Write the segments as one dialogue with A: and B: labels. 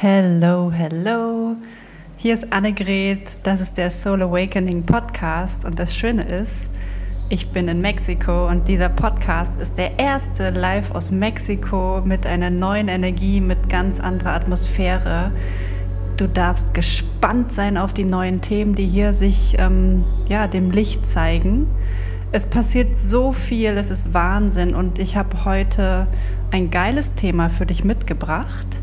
A: Hello, hello. Hier ist Annegret, das ist der Soul Awakening Podcast und das Schöne ist, ich bin in Mexiko und dieser Podcast ist der erste live aus Mexiko mit einer neuen Energie, mit ganz anderer Atmosphäre. Du darfst gespannt sein auf die neuen Themen, die hier sich ähm, ja, dem Licht zeigen. Es passiert so viel, es ist Wahnsinn und ich habe heute ein geiles Thema für dich mitgebracht,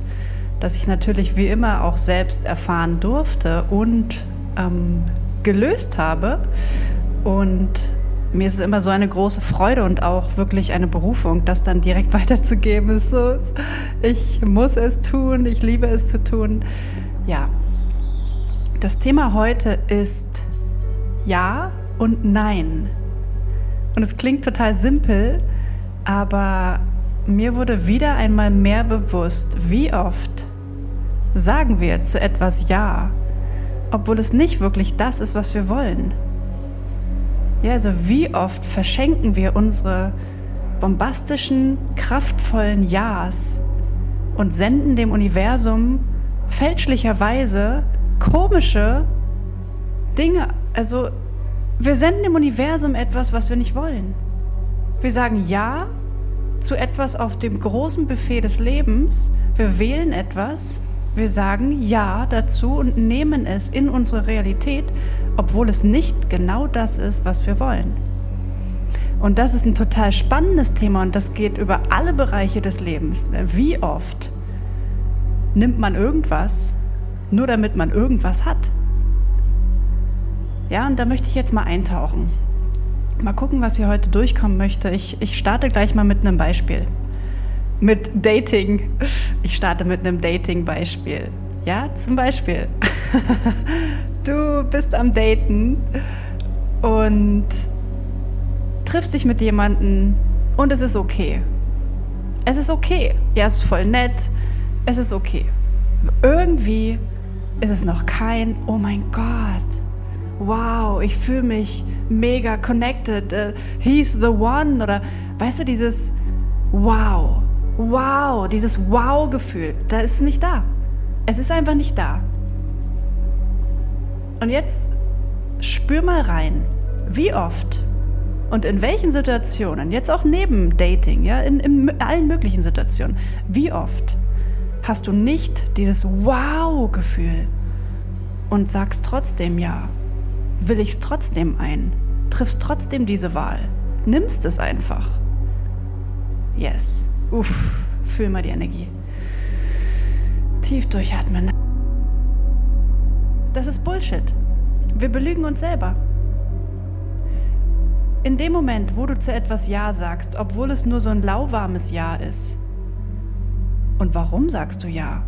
A: das ich natürlich wie immer auch selbst erfahren durfte und ähm, gelöst habe. Und mir ist es immer so eine große Freude und auch wirklich eine Berufung, das dann direkt weiterzugeben. so, ich muss es tun, ich liebe es zu tun. Ja, das Thema heute ist Ja und Nein. Und es klingt total simpel, aber mir wurde wieder einmal mehr bewusst, wie oft sagen wir zu etwas Ja, obwohl es nicht wirklich das ist, was wir wollen. Ja, also wie oft verschenken wir unsere bombastischen, kraftvollen Ja's und senden dem Universum fälschlicherweise komische Dinge. Also wir senden dem Universum etwas, was wir nicht wollen. Wir sagen Ja zu etwas auf dem großen Buffet des Lebens. Wir wählen etwas. Wir sagen Ja dazu und nehmen es in unsere Realität, obwohl es nicht genau das ist, was wir wollen. Und das ist ein total spannendes Thema und das geht über alle Bereiche des Lebens. Wie oft nimmt man irgendwas, nur damit man irgendwas hat. Ja, und da möchte ich jetzt mal eintauchen. Mal gucken, was hier heute durchkommen möchte. Ich, ich starte gleich mal mit einem Beispiel. Mit Dating. Ich starte mit einem Dating-Beispiel. Ja, zum Beispiel. Du bist am Daten und triffst dich mit jemandem und es ist okay. Es ist okay. Ja, es ist voll nett es ist okay. Irgendwie ist es noch kein, oh mein Gott, wow, ich fühle mich mega connected, uh, he's the one oder weißt du, dieses wow, wow, dieses wow-Gefühl, da ist es nicht da. Es ist einfach nicht da. Und jetzt spür mal rein, wie oft und in welchen Situationen, jetzt auch neben Dating, ja, in, in allen möglichen Situationen, wie oft hast du nicht dieses Wow-Gefühl und sagst trotzdem ja, will ich es trotzdem ein, triffst trotzdem diese Wahl, nimmst es einfach. Yes. Uff, fühl mal die Energie. Tief durchatmen. Das ist Bullshit. Wir belügen uns selber. In dem Moment, wo du zu etwas Ja sagst, obwohl es nur so ein lauwarmes Ja ist, und warum sagst du ja?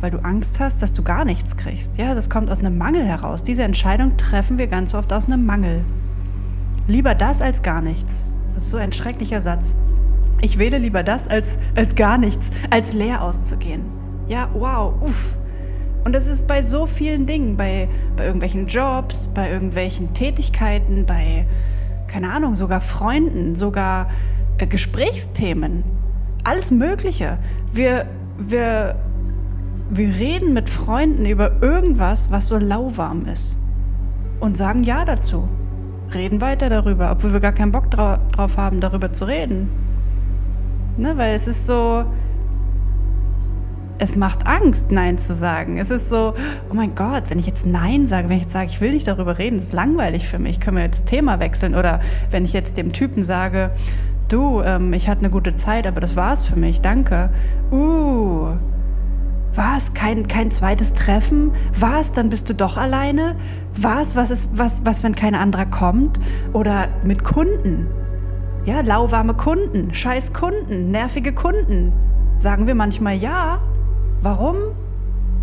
A: Weil du Angst hast, dass du gar nichts kriegst. Ja, das kommt aus einem Mangel heraus. Diese Entscheidung treffen wir ganz oft aus einem Mangel. Lieber das als gar nichts. Das ist so ein schrecklicher Satz. Ich wähle lieber das als, als gar nichts, als leer auszugehen. Ja, wow, uff. Und das ist bei so vielen Dingen, bei, bei irgendwelchen Jobs, bei irgendwelchen Tätigkeiten, bei, keine Ahnung, sogar Freunden, sogar äh, Gesprächsthemen alles Mögliche. Wir, wir, wir reden mit Freunden über irgendwas, was so lauwarm ist und sagen Ja dazu. Reden weiter darüber, obwohl wir gar keinen Bock dra drauf haben, darüber zu reden. Ne, weil es ist so, es macht Angst, Nein zu sagen. Es ist so, oh mein Gott, wenn ich jetzt Nein sage, wenn ich jetzt sage, ich will nicht darüber reden, das ist langweilig für mich, können wir jetzt Thema wechseln. Oder wenn ich jetzt dem Typen sage, du, ähm, ich hatte eine gute Zeit, aber das war's für mich, danke. Uh, was? Kein, kein zweites Treffen? Was? Dann bist du doch alleine? Was? Was ist, was, was, wenn kein anderer kommt? Oder mit Kunden? Ja, lauwarme Kunden, scheiß Kunden, nervige Kunden. Sagen wir manchmal ja. Warum?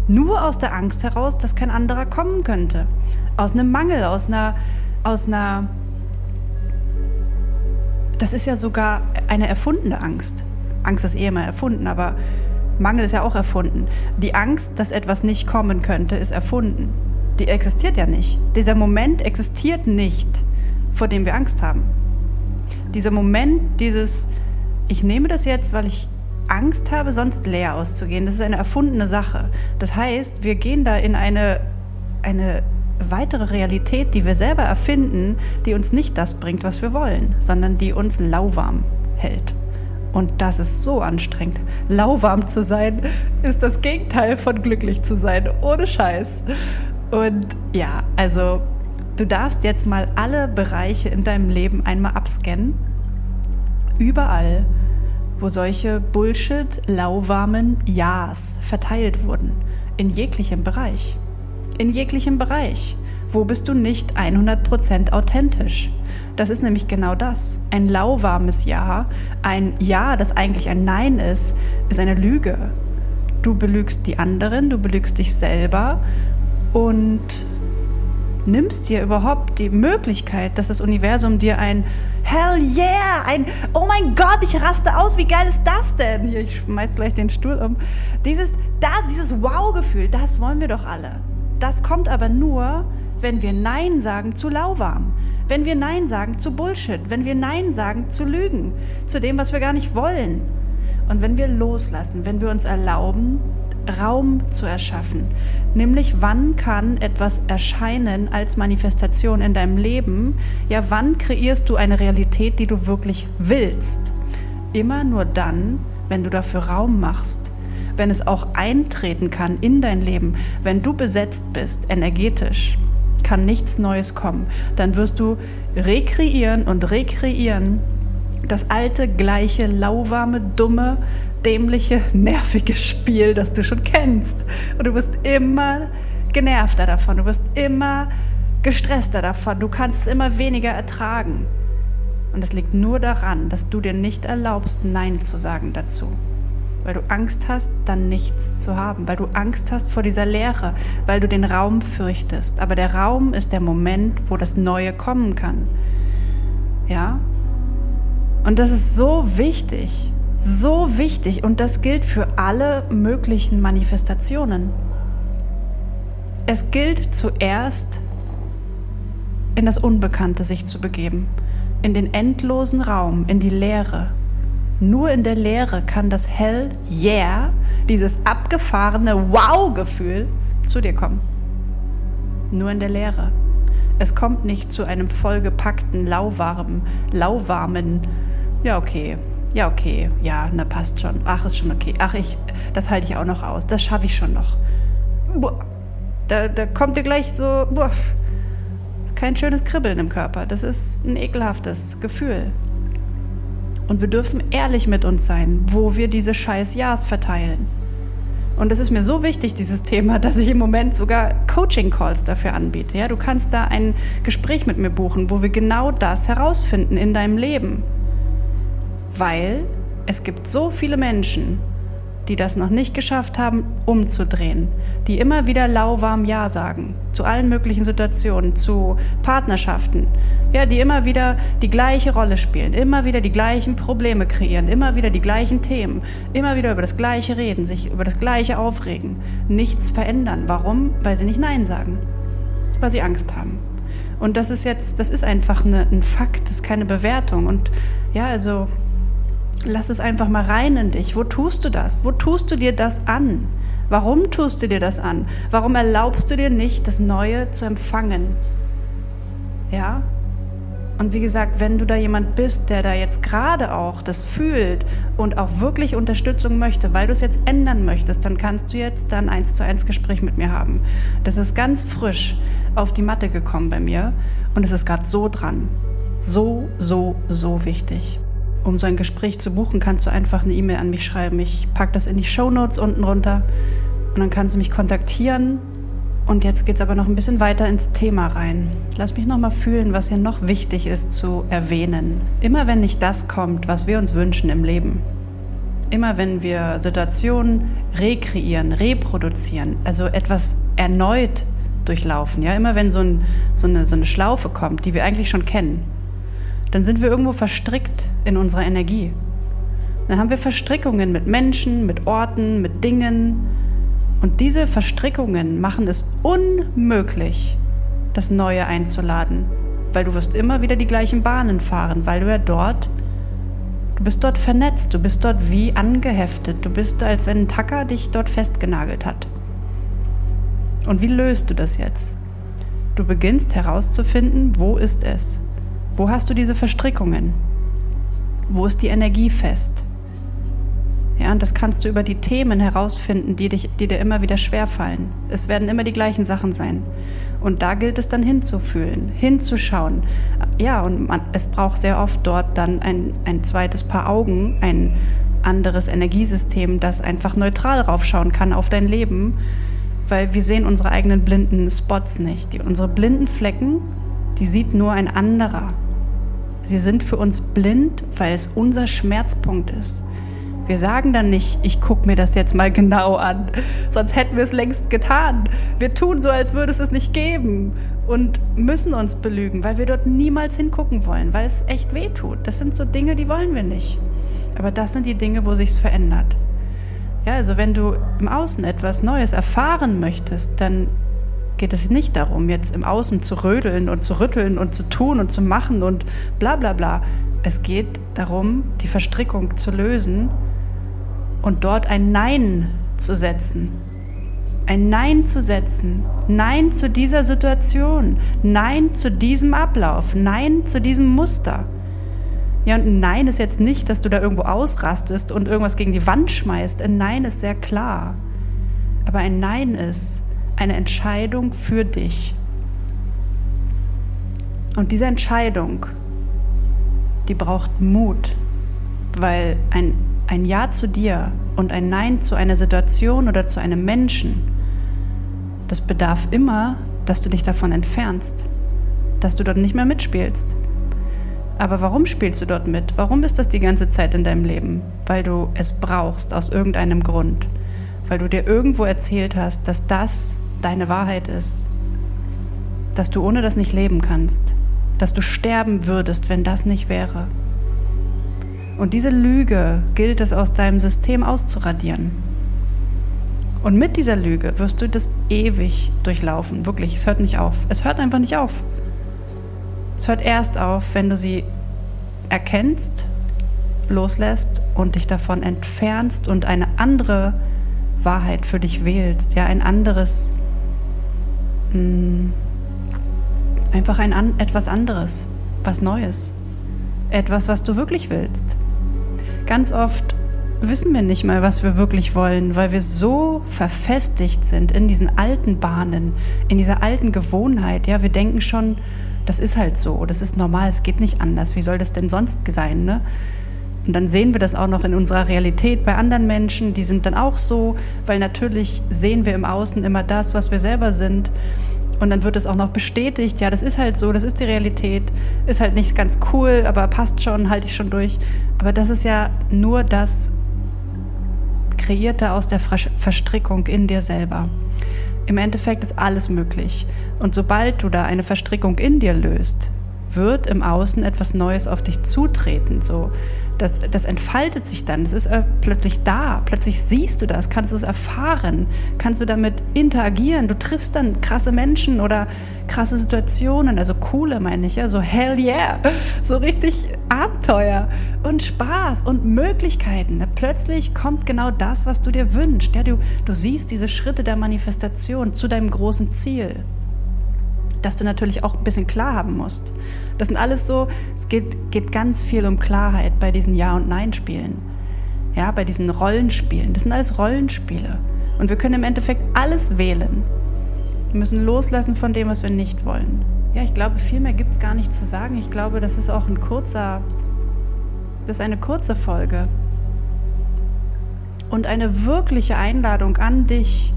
A: Nur aus der Angst heraus, dass kein anderer kommen könnte. Aus einem Mangel, aus einer, aus einer das ist ja sogar eine erfundene Angst. Angst ist eh immer erfunden, aber Mangel ist ja auch erfunden. Die Angst, dass etwas nicht kommen könnte, ist erfunden. Die existiert ja nicht. Dieser Moment existiert nicht, vor dem wir Angst haben. Dieser Moment, dieses, ich nehme das jetzt, weil ich Angst habe, sonst leer auszugehen. Das ist eine erfundene Sache. Das heißt, wir gehen da in eine, eine weitere Realität, die wir selber erfinden, die uns nicht das bringt, was wir wollen, sondern die uns lauwarm hält. Und das ist so anstrengend. Lauwarm zu sein ist das Gegenteil von glücklich zu sein, ohne Scheiß. Und ja, also du darfst jetzt mal alle Bereiche in deinem Leben einmal abscannen. Überall, wo solche Bullshit, lauwarmen Ja's verteilt wurden. In jeglichem Bereich. In jeglichem Bereich. Wo bist du nicht 100% authentisch? Das ist nämlich genau das. Ein lauwarmes Ja, ein Ja, das eigentlich ein Nein ist, ist eine Lüge. Du belügst die anderen, du belügst dich selber und nimmst dir überhaupt die Möglichkeit, dass das Universum dir ein Hell yeah, ein Oh mein Gott, ich raste aus, wie geil ist das denn? Hier, ich schmeiß gleich den Stuhl um. Dieses, dieses Wow-Gefühl, das wollen wir doch alle. Das kommt aber nur, wenn wir Nein sagen zu lauwarm, wenn wir Nein sagen zu Bullshit, wenn wir Nein sagen zu Lügen, zu dem, was wir gar nicht wollen. Und wenn wir loslassen, wenn wir uns erlauben, Raum zu erschaffen. Nämlich, wann kann etwas erscheinen als Manifestation in deinem Leben? Ja, wann kreierst du eine Realität, die du wirklich willst? Immer nur dann, wenn du dafür Raum machst, wenn es auch eintreten kann in dein Leben, wenn du besetzt bist, energetisch, kann nichts Neues kommen. Dann wirst du rekreieren und rekreieren das alte, gleiche, lauwarme, dumme, dämliche, nervige Spiel, das du schon kennst. Und du wirst immer genervter davon, du wirst immer gestresster davon, du kannst es immer weniger ertragen. Und es liegt nur daran, dass du dir nicht erlaubst, Nein zu sagen dazu weil du Angst hast, dann nichts zu haben, weil du Angst hast vor dieser Leere, weil du den Raum fürchtest. Aber der Raum ist der Moment, wo das Neue kommen kann. Ja? Und das ist so wichtig, so wichtig und das gilt für alle möglichen Manifestationen. Es gilt zuerst in das Unbekannte sich zu begeben, in den endlosen Raum, in die Leere, nur in der Leere kann das Hell Yeah, dieses abgefahrene Wow-Gefühl, zu dir kommen. Nur in der Leere. Es kommt nicht zu einem vollgepackten, lauwarmen, lauwarmen, ja okay, ja okay, ja, na passt schon, ach ist schon okay, ach ich, das halte ich auch noch aus, das schaffe ich schon noch. Boah, da, da kommt dir gleich so, boah, kein schönes Kribbeln im Körper, das ist ein ekelhaftes Gefühl. Und wir dürfen ehrlich mit uns sein, wo wir diese scheiß Ja's verteilen. Und es ist mir so wichtig, dieses Thema, dass ich im Moment sogar Coaching-Calls dafür anbiete. Ja, du kannst da ein Gespräch mit mir buchen, wo wir genau das herausfinden in deinem Leben. Weil es gibt so viele Menschen, die das noch nicht geschafft haben, umzudrehen, die immer wieder lauwarm Ja sagen zu allen möglichen Situationen, zu Partnerschaften, ja, die immer wieder die gleiche Rolle spielen, immer wieder die gleichen Probleme kreieren, immer wieder die gleichen Themen, immer wieder über das Gleiche reden, sich über das Gleiche aufregen, nichts verändern. Warum? Weil sie nicht Nein sagen, weil sie Angst haben. Und das ist jetzt, das ist einfach eine, ein Fakt, das ist keine Bewertung. Und ja, also Lass es einfach mal rein in dich. Wo tust du das? Wo tust du dir das an? Warum tust du dir das an? Warum erlaubst du dir nicht, das Neue zu empfangen? Ja? Und wie gesagt, wenn du da jemand bist, der da jetzt gerade auch das fühlt und auch wirklich Unterstützung möchte, weil du es jetzt ändern möchtest, dann kannst du jetzt dann eins zu eins Gespräch mit mir haben. Das ist ganz frisch auf die Matte gekommen bei mir und es ist gerade so dran. So, so, so wichtig um so ein Gespräch zu buchen, kannst du einfach eine E-Mail an mich schreiben. Ich packe das in die Show Notes unten runter und dann kannst du mich kontaktieren. Und jetzt geht es aber noch ein bisschen weiter ins Thema rein. Lass mich noch mal fühlen, was hier noch wichtig ist zu erwähnen. Immer wenn nicht das kommt, was wir uns wünschen im Leben, immer wenn wir Situationen rekreieren, reproduzieren, also etwas erneut durchlaufen, ja, immer wenn so, ein, so, eine, so eine Schlaufe kommt, die wir eigentlich schon kennen, dann sind wir irgendwo verstrickt in unserer Energie. Dann haben wir Verstrickungen mit Menschen, mit Orten, mit Dingen. Und diese Verstrickungen machen es unmöglich, das Neue einzuladen. Weil du wirst immer wieder die gleichen Bahnen fahren, weil du ja dort Du bist dort vernetzt, du bist dort wie angeheftet, du bist, als wenn ein Tacker dich dort festgenagelt hat. Und wie löst du das jetzt? Du beginnst herauszufinden, wo ist es? Wo hast du diese Verstrickungen? Wo ist die Energie fest? Ja, und das kannst du über die Themen herausfinden, die, dich, die dir immer wieder schwerfallen. Es werden immer die gleichen Sachen sein. Und da gilt es dann hinzufühlen, hinzuschauen. Ja, und man, es braucht sehr oft dort dann ein, ein zweites Paar Augen, ein anderes Energiesystem, das einfach neutral raufschauen kann auf dein Leben, weil wir sehen unsere eigenen blinden Spots nicht. Die, unsere blinden Flecken, die sieht nur ein anderer. Sie sind für uns blind, weil es unser Schmerzpunkt ist. Wir sagen dann nicht, ich gucke mir das jetzt mal genau an, sonst hätten wir es längst getan. Wir tun so, als würde es es nicht geben und müssen uns belügen, weil wir dort niemals hingucken wollen, weil es echt weh tut. Das sind so Dinge, die wollen wir nicht. Aber das sind die Dinge, wo sich's verändert. Ja, also wenn du im Außen etwas Neues erfahren möchtest, dann geht es nicht darum, jetzt im Außen zu rödeln und zu rütteln und zu tun und zu machen und bla bla bla. Es geht darum, die Verstrickung zu lösen und dort ein Nein zu setzen. Ein Nein zu setzen. Nein zu dieser Situation. Nein zu diesem Ablauf. Nein zu diesem Muster. Ja, und ein Nein ist jetzt nicht, dass du da irgendwo ausrastest und irgendwas gegen die Wand schmeißt. Ein Nein ist sehr klar. Aber ein Nein ist eine Entscheidung für dich. Und diese Entscheidung, die braucht Mut, weil ein ein Ja zu dir und ein Nein zu einer Situation oder zu einem Menschen, das bedarf immer, dass du dich davon entfernst, dass du dort nicht mehr mitspielst. Aber warum spielst du dort mit? Warum ist das die ganze Zeit in deinem Leben? Weil du es brauchst aus irgendeinem Grund. Weil du dir irgendwo erzählt hast, dass das deine Wahrheit ist. Dass du ohne das nicht leben kannst. Dass du sterben würdest, wenn das nicht wäre. Und diese Lüge gilt es aus deinem System auszuradieren. Und mit dieser Lüge wirst du das ewig durchlaufen. Wirklich, es hört nicht auf. Es hört einfach nicht auf. Es hört erst auf, wenn du sie erkennst, loslässt und dich davon entfernst und eine andere Wahrheit für dich wählst. Ja, ein anderes, mm, einfach ein an, etwas anderes, was Neues. Etwas, was du wirklich willst. Ganz oft wissen wir nicht mal, was wir wirklich wollen, weil wir so verfestigt sind in diesen alten Bahnen, in dieser alten Gewohnheit. Ja, wir denken schon, das ist halt so, das ist normal, es geht nicht anders. Wie soll das denn sonst sein? Ne? Und dann sehen wir das auch noch in unserer Realität bei anderen Menschen, die sind dann auch so, weil natürlich sehen wir im Außen immer das, was wir selber sind. Und dann wird es auch noch bestätigt, ja, das ist halt so, das ist die Realität, ist halt nicht ganz cool, aber passt schon, halte ich schon durch. Aber das ist ja nur das Kreierte aus der Verstrickung in dir selber. Im Endeffekt ist alles möglich. Und sobald du da eine Verstrickung in dir löst, wird im Außen etwas Neues auf dich zutreten. So, das, das entfaltet sich dann. Es ist äh, plötzlich da. Plötzlich siehst du das, kannst es erfahren, kannst du damit interagieren. Du triffst dann krasse Menschen oder krasse Situationen, also coole meine ich, ja, so hell yeah, so richtig Abenteuer und Spaß und Möglichkeiten. Plötzlich kommt genau das, was du dir wünschst. Ja, du, du siehst diese Schritte der Manifestation zu deinem großen Ziel dass du natürlich auch ein bisschen klar haben musst. Das sind alles so, es geht, geht ganz viel um Klarheit bei diesen Ja- und Nein-Spielen. Ja, bei diesen Rollenspielen. Das sind alles Rollenspiele. Und wir können im Endeffekt alles wählen. Wir müssen loslassen von dem, was wir nicht wollen. Ja, ich glaube, viel mehr gibt es gar nicht zu sagen. Ich glaube, das ist auch ein kurzer, das ist eine kurze Folge. Und eine wirkliche Einladung an dich,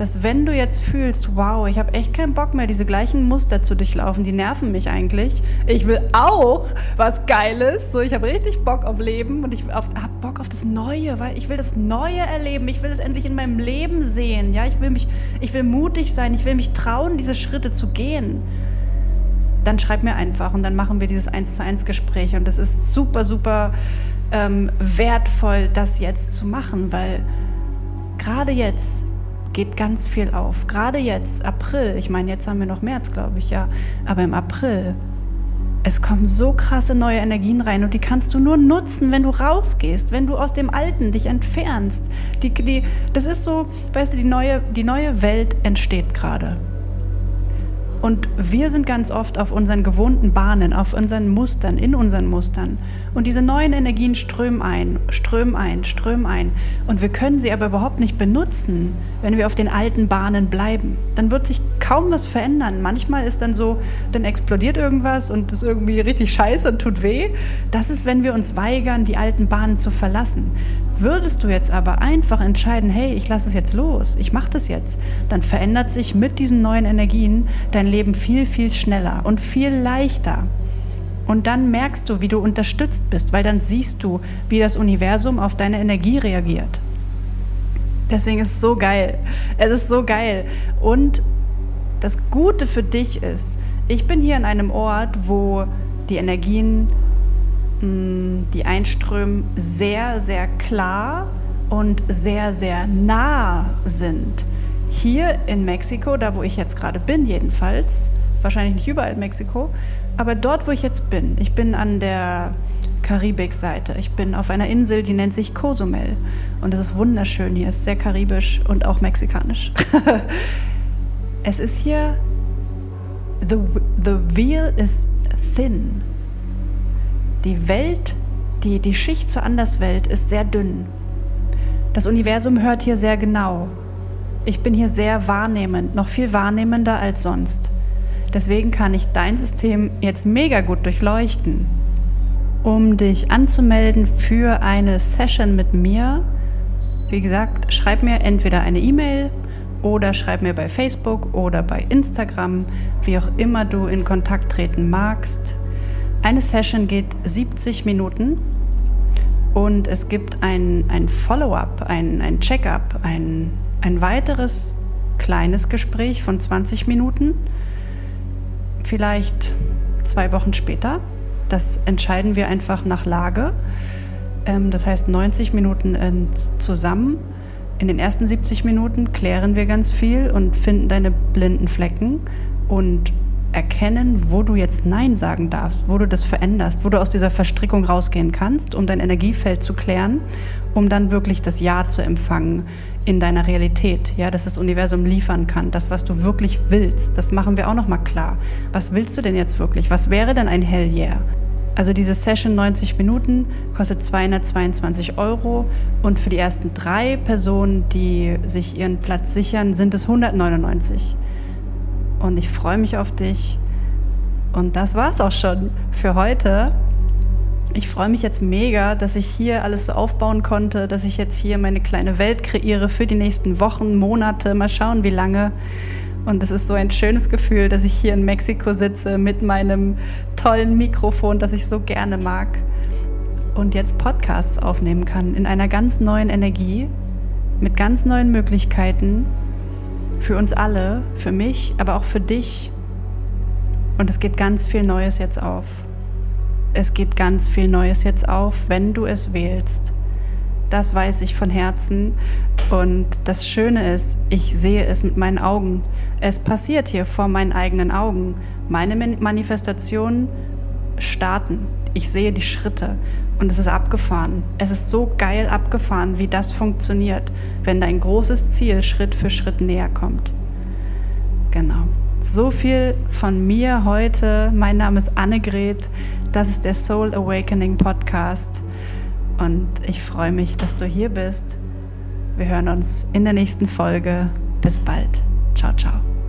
A: dass wenn du jetzt fühlst, wow, ich habe echt keinen Bock mehr, diese gleichen Muster zu durchlaufen, die nerven mich eigentlich. Ich will auch was Geiles, so ich habe richtig Bock auf Leben und ich habe Bock auf das Neue, weil ich will das Neue erleben, ich will es endlich in meinem Leben sehen, ja, ich will mich, ich will mutig sein, ich will mich trauen, diese Schritte zu gehen. Dann schreib mir einfach und dann machen wir dieses eins zu eins Gespräch. Und das ist super, super ähm, wertvoll, das jetzt zu machen, weil gerade jetzt geht ganz viel auf. Gerade jetzt, April, ich meine, jetzt haben wir noch März, glaube ich, ja, aber im April Es kommen so krasse neue Energien rein und die kannst du nur nutzen, wenn du rausgehst, wenn du aus dem Alten dich entfernst. Die, die, das ist so, weißt du, die neue, die neue Welt entsteht gerade. Und wir sind ganz oft auf unseren gewohnten Bahnen, auf unseren Mustern, in unseren Mustern. Und diese neuen Energien strömen ein, strömen ein, strömen ein. Und wir können sie aber überhaupt nicht benutzen, wenn wir auf den alten Bahnen bleiben. Dann wird sich kaum was verändern. Manchmal ist dann so, dann explodiert irgendwas und ist irgendwie richtig scheiße und tut weh. Das ist, wenn wir uns weigern, die alten Bahnen zu verlassen. Würdest du jetzt aber einfach entscheiden, hey, ich lasse es jetzt los, ich mache das jetzt, dann verändert sich mit diesen neuen Energien dein Leben viel, viel schneller und viel leichter. Und dann merkst du, wie du unterstützt bist, weil dann siehst du, wie das Universum auf deine Energie reagiert. Deswegen ist es so geil. Es ist so geil. Und das Gute für dich ist, ich bin hier an einem Ort, wo die Energien die einströmen, sehr, sehr klar und sehr, sehr nah sind. Hier in Mexiko, da wo ich jetzt gerade bin jedenfalls, wahrscheinlich nicht überall in Mexiko, aber dort, wo ich jetzt bin, ich bin an der Karibikseite. Ich bin auf einer Insel, die nennt sich Cozumel. Und es ist wunderschön hier, es ist sehr karibisch und auch mexikanisch. es ist hier, the, the veil is thin. Die Welt, die, die Schicht zur Anderswelt ist sehr dünn. Das Universum hört hier sehr genau. Ich bin hier sehr wahrnehmend, noch viel wahrnehmender als sonst. Deswegen kann ich dein System jetzt mega gut durchleuchten. Um dich anzumelden für eine Session mit mir, wie gesagt, schreib mir entweder eine E-Mail oder schreib mir bei Facebook oder bei Instagram, wie auch immer du in Kontakt treten magst. Eine Session geht 70 Minuten und es gibt ein, ein Follow-up, ein, ein Check-up, ein, ein weiteres kleines Gespräch von 20 Minuten, vielleicht zwei Wochen später. Das entscheiden wir einfach nach Lage. Ähm, das heißt 90 Minuten zusammen. In den ersten 70 Minuten klären wir ganz viel und finden deine blinden Flecken und erkennen, wo du jetzt Nein sagen darfst, wo du das veränderst, wo du aus dieser Verstrickung rausgehen kannst, um dein Energiefeld zu klären, um dann wirklich das Ja zu empfangen in deiner Realität, ja, dass das Universum liefern kann, das, was du wirklich willst. Das machen wir auch noch mal klar. Was willst du denn jetzt wirklich? Was wäre denn ein Hell Yeah? Also diese Session 90 Minuten kostet 222 Euro und für die ersten drei Personen, die sich ihren Platz sichern, sind es 199 und ich freue mich auf dich. Und das war's auch schon für heute. Ich freue mich jetzt mega, dass ich hier alles so aufbauen konnte, dass ich jetzt hier meine kleine Welt kreiere für die nächsten Wochen, Monate. Mal schauen, wie lange. Und es ist so ein schönes Gefühl, dass ich hier in Mexiko sitze mit meinem tollen Mikrofon, das ich so gerne mag. Und jetzt Podcasts aufnehmen kann in einer ganz neuen Energie, mit ganz neuen Möglichkeiten für uns alle, für mich, aber auch für dich. Und es geht ganz viel Neues jetzt auf. Es geht ganz viel Neues jetzt auf, wenn du es wählst. Das weiß ich von Herzen. Und das Schöne ist, ich sehe es mit meinen Augen. Es passiert hier vor meinen eigenen Augen. Meine Manifestationen starten. Ich sehe die Schritte und es ist abgefahren. Es ist so geil abgefahren, wie das funktioniert, wenn dein großes Ziel Schritt für Schritt näher kommt. Genau. So viel von mir heute. Mein Name ist Annegret. Das ist der Soul Awakening Podcast. Und ich freue mich, dass du hier bist. Wir hören uns in der nächsten Folge. Bis bald. Ciao, ciao.